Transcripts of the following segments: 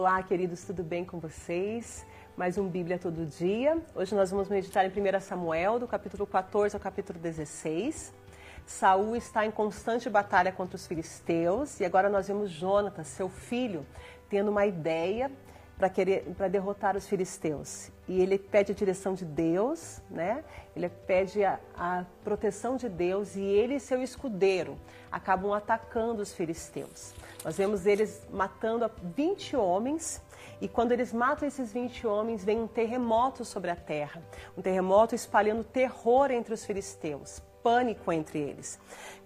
Olá, queridos, tudo bem com vocês? Mais um Bíblia todo dia. Hoje nós vamos meditar em 1 Samuel, do capítulo 14 ao capítulo 16. Saul está em constante batalha contra os filisteus e agora nós vemos Jonatas, seu filho, tendo uma ideia para querer para derrotar os filisteus. E ele pede a direção de Deus, né? Ele pede a, a, proteção de Deus e ele e seu escudeiro acabam atacando os filisteus. Nós vemos eles matando 20 homens e quando eles matam esses 20 homens, vem um terremoto sobre a terra, um terremoto espalhando terror entre os filisteus, pânico entre eles.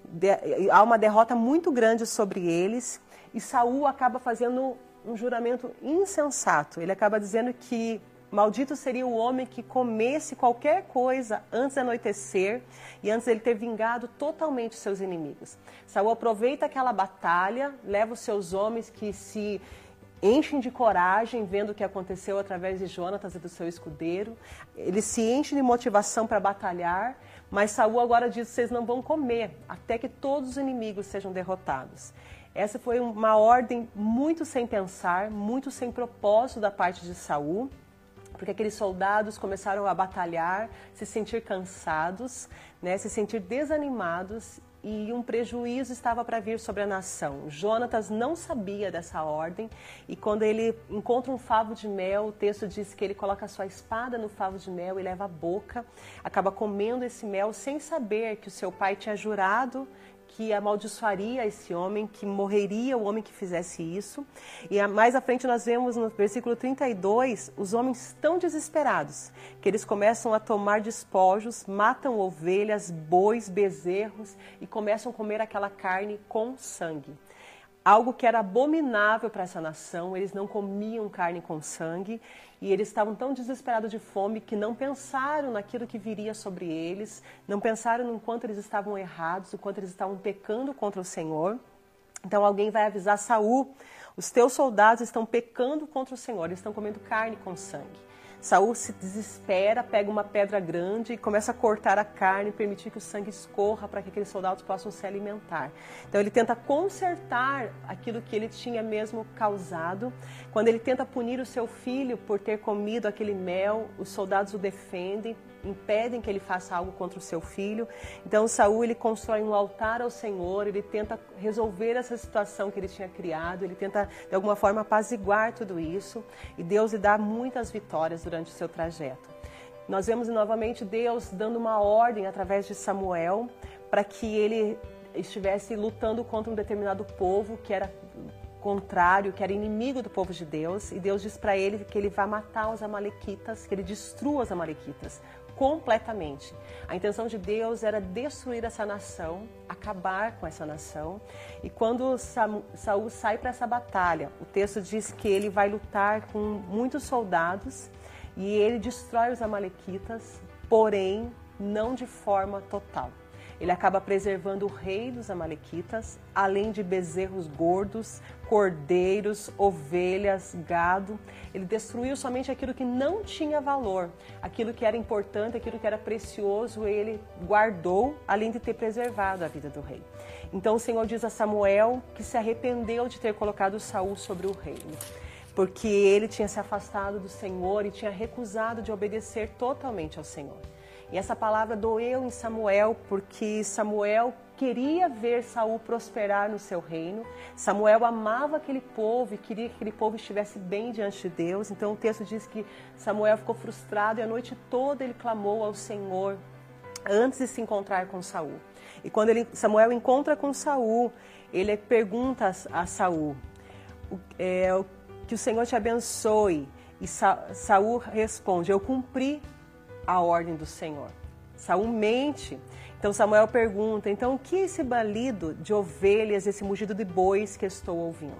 De, há uma derrota muito grande sobre eles e Saul acaba fazendo um juramento insensato. Ele acaba dizendo que maldito seria o homem que comesse qualquer coisa antes de anoitecer e antes ele ter vingado totalmente seus inimigos. Saul aproveita aquela batalha, leva os seus homens que se enchem de coragem vendo o que aconteceu através de Jonatas e do seu escudeiro. Eles se enchem de motivação para batalhar, mas Saul agora diz: vocês não vão comer até que todos os inimigos sejam derrotados. Essa foi uma ordem muito sem pensar, muito sem propósito da parte de Saul, porque aqueles soldados começaram a batalhar, se sentir cansados, né, se sentir desanimados e um prejuízo estava para vir sobre a nação. Jonatas não sabia dessa ordem e quando ele encontra um favo de mel, o texto diz que ele coloca sua espada no favo de mel e leva a boca, acaba comendo esse mel sem saber que o seu pai tinha jurado que amaldiçoaria esse homem, que morreria o homem que fizesse isso. E mais à frente nós vemos no versículo 32 os homens tão desesperados que eles começam a tomar despojos, matam ovelhas, bois, bezerros e começam a comer aquela carne com sangue algo que era abominável para essa nação. Eles não comiam carne com sangue e eles estavam tão desesperados de fome que não pensaram naquilo que viria sobre eles, não pensaram no quanto eles estavam errados, o quanto eles estavam pecando contra o Senhor. Então alguém vai avisar Saul: os teus soldados estão pecando contra o Senhor, eles estão comendo carne com sangue. Saul se desespera, pega uma pedra grande e começa a cortar a carne, permitir que o sangue escorra para que aqueles soldados possam se alimentar. Então ele tenta consertar aquilo que ele tinha mesmo causado. Quando ele tenta punir o seu filho por ter comido aquele mel, os soldados o defendem, impedem que ele faça algo contra o seu filho. Então Saul ele constrói um altar ao Senhor, ele tenta resolver essa situação que ele tinha criado, ele tenta de alguma forma apaziguar tudo isso e Deus lhe dá muitas vitórias durante o seu trajeto. Nós vemos novamente Deus dando uma ordem através de Samuel para que ele estivesse lutando contra um determinado povo que era contrário, que era inimigo do povo de Deus, e Deus diz para ele que ele vai matar os amalequitas, que ele destrua os amalequitas completamente. A intenção de Deus era destruir essa nação, acabar com essa nação. E quando Saul sai para essa batalha, o texto diz que ele vai lutar com muitos soldados e ele destrói os amalequitas, porém não de forma total. Ele acaba preservando o rei dos Amalequitas, além de bezerros gordos, cordeiros, ovelhas, gado. Ele destruiu somente aquilo que não tinha valor, aquilo que era importante, aquilo que era precioso, ele guardou, além de ter preservado a vida do rei. Então o Senhor diz a Samuel que se arrependeu de ter colocado Saul sobre o reino porque ele tinha se afastado do Senhor e tinha recusado de obedecer totalmente ao Senhor. E essa palavra doeu em Samuel, porque Samuel queria ver Saul prosperar no seu reino. Samuel amava aquele povo e queria que aquele povo estivesse bem diante de Deus. Então o texto diz que Samuel ficou frustrado e a noite toda ele clamou ao Senhor antes de se encontrar com Saul. E quando ele, Samuel encontra com Saul, ele pergunta a Saul é, que o Senhor te abençoe. E Sa, Saul responde: Eu cumpri a ordem do Senhor. Saul mente. Então Samuel pergunta: então o que é esse balido de ovelhas, esse mugido de bois que estou ouvindo?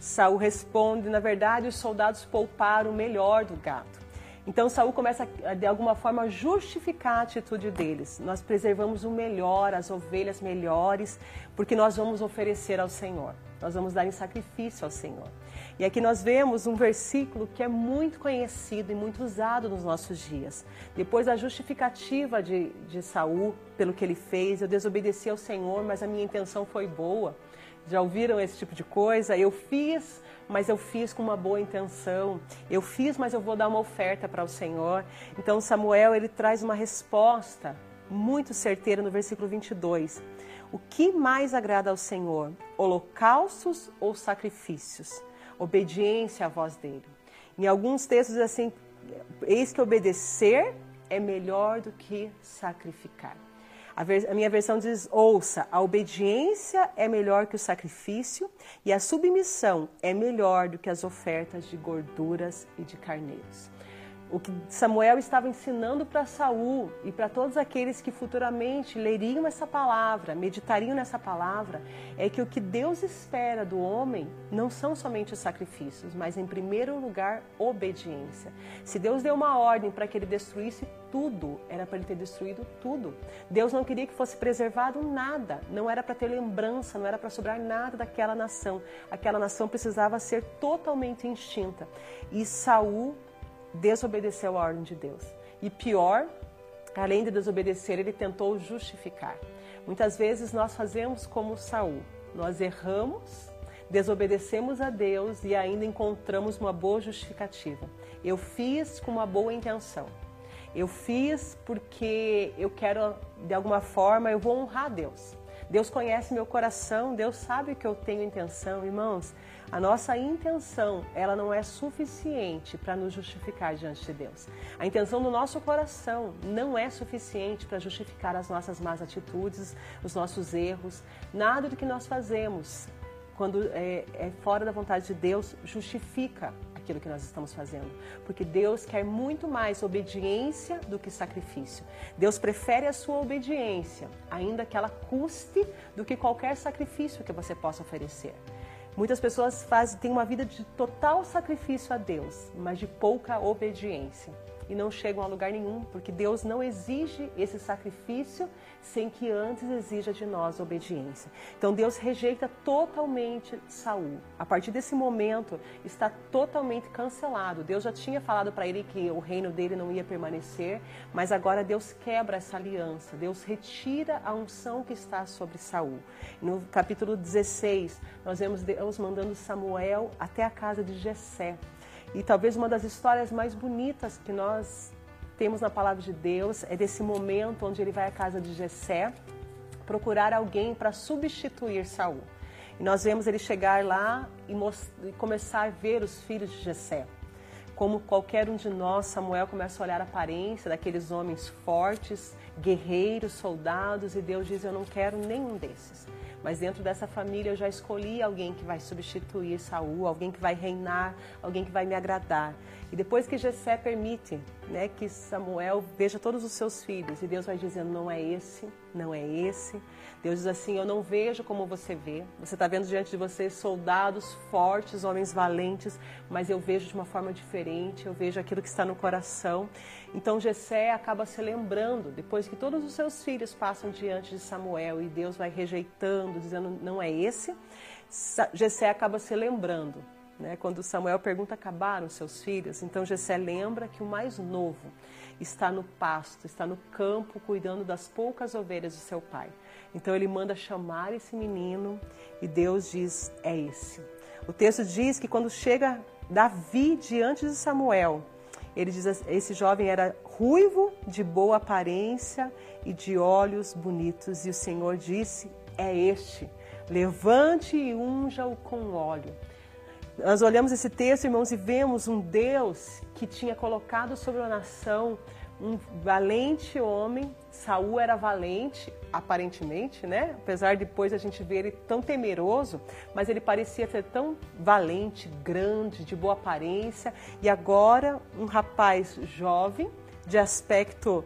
Saul responde: na verdade, os soldados pouparam o melhor do gado. Então Saul começa de alguma forma a justificar a atitude deles. Nós preservamos o melhor, as ovelhas melhores, porque nós vamos oferecer ao Senhor. Nós vamos dar em sacrifício ao Senhor. E aqui nós vemos um versículo que é muito conhecido e muito usado nos nossos dias. Depois da justificativa de, de Saul pelo que ele fez, eu desobedeci ao Senhor, mas a minha intenção foi boa. Já ouviram esse tipo de coisa? Eu fiz, mas eu fiz com uma boa intenção. Eu fiz, mas eu vou dar uma oferta para o Senhor. Então Samuel ele traz uma resposta muito certeira no versículo 22. O que mais agrada ao Senhor? Holocaustos ou sacrifícios? Obediência à voz dele. Em alguns textos assim, eis que obedecer é melhor do que sacrificar. A, ver, a, minha versão diz: ouça, a obediência é melhor que o sacrifício e a submissão é melhor do que as ofertas de gorduras e de carneiros o que Samuel estava ensinando para Saul e para todos aqueles que futuramente leriam essa palavra, meditariam nessa palavra, é que o que Deus espera do homem não são somente os sacrifícios, mas em primeiro lugar, obediência. Se Deus deu uma ordem para que ele destruísse tudo, era para ele ter destruído tudo. Deus não queria que fosse preservado nada, não era para ter lembrança, não era para sobrar nada daquela nação. Aquela nação precisava ser totalmente extinta. E Saul desobedeceu a ordem de Deus. E pior, além de desobedecer, ele tentou justificar. Muitas vezes nós fazemos como Saul. Nós erramos, desobedecemos a Deus e ainda encontramos uma boa justificativa. Eu fiz com uma boa intenção. Eu fiz porque eu quero, de alguma forma, eu vou honrar Deus. Deus conhece meu coração, Deus sabe que eu tenho intenção. Irmãos, a nossa intenção, ela não é suficiente para nos justificar diante de Deus. A intenção do nosso coração não é suficiente para justificar as nossas más atitudes, os nossos erros. Nada do que nós fazemos quando é, é fora da vontade de Deus justifica aquilo que nós estamos fazendo. Porque Deus quer muito mais obediência do que sacrifício. Deus prefere a sua obediência, ainda que ela custe, do que qualquer sacrifício que você possa oferecer. Muitas pessoas fazem, têm uma vida de total sacrifício a Deus, mas de pouca obediência. E não chegam a lugar nenhum, porque Deus não exige esse sacrifício sem que antes exija de nós obediência. Então Deus rejeita totalmente Saul. A partir desse momento está totalmente cancelado. Deus já tinha falado para ele que o reino dele não ia permanecer, mas agora Deus quebra essa aliança. Deus retira a unção que está sobre Saul. No capítulo 16, nós vemos Deus mandando Samuel até a casa de Jessé. E talvez uma das histórias mais bonitas que nós temos na palavra de Deus é desse momento onde ele vai à casa de Jessé procurar alguém para substituir Saul. E nós vemos ele chegar lá e, e, começar a ver os filhos de Jessé. Como qualquer um de nós, Samuel começa a olhar a aparência daqueles homens fortes, guerreiros, soldados, e Deus diz: Eu não quero nenhum desses. Mas dentro dessa família eu já escolhi alguém que vai substituir Saul, alguém que vai reinar, alguém que vai me agradar. E depois que Jessé permite né, que Samuel veja todos os seus filhos, e Deus vai dizendo, não é esse, não é esse. Deus diz assim, eu não vejo como você vê. Você está vendo diante de você soldados fortes, homens valentes, mas eu vejo de uma forma diferente, eu vejo aquilo que está no coração. Então Jessé acaba se lembrando, depois que todos os seus filhos passam diante de Samuel e Deus vai rejeitando, dizendo, não é esse, Jessé acaba se lembrando né? Quando Samuel pergunta, acabaram seus filhos? Então Jessé lembra que o mais novo está no pasto, está no campo, cuidando das poucas ovelhas de seu pai. Então ele manda chamar esse menino e Deus diz, é esse. O texto diz que quando chega Davi diante de Samuel, ele diz, esse jovem era ruivo, de boa aparência e de olhos bonitos. E o Senhor disse, é este, levante e unja-o com óleo. Nós olhamos esse texto, irmãos, e vemos um Deus que tinha colocado sobre a nação um valente homem. Saul era valente, aparentemente, né? Apesar de depois a gente ver ele tão temeroso, mas ele parecia ser tão valente, grande, de boa aparência. E agora um rapaz jovem, de aspecto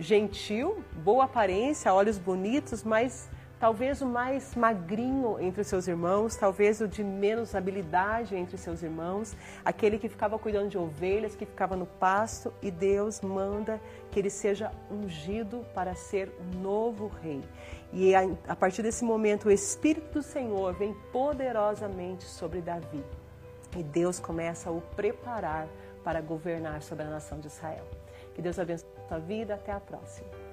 gentil, boa aparência, olhos bonitos, mas talvez o mais magrinho entre seus irmãos, talvez o de menos habilidade entre seus irmãos, aquele que ficava cuidando de ovelhas, que ficava no pasto, e Deus manda que ele seja ungido para ser o novo rei. E a partir desse momento, o Espírito do Senhor vem poderosamente sobre Davi. E Deus começa a o preparar para governar sobre a nação de Israel. Que Deus abençoe a sua vida. Até a próxima.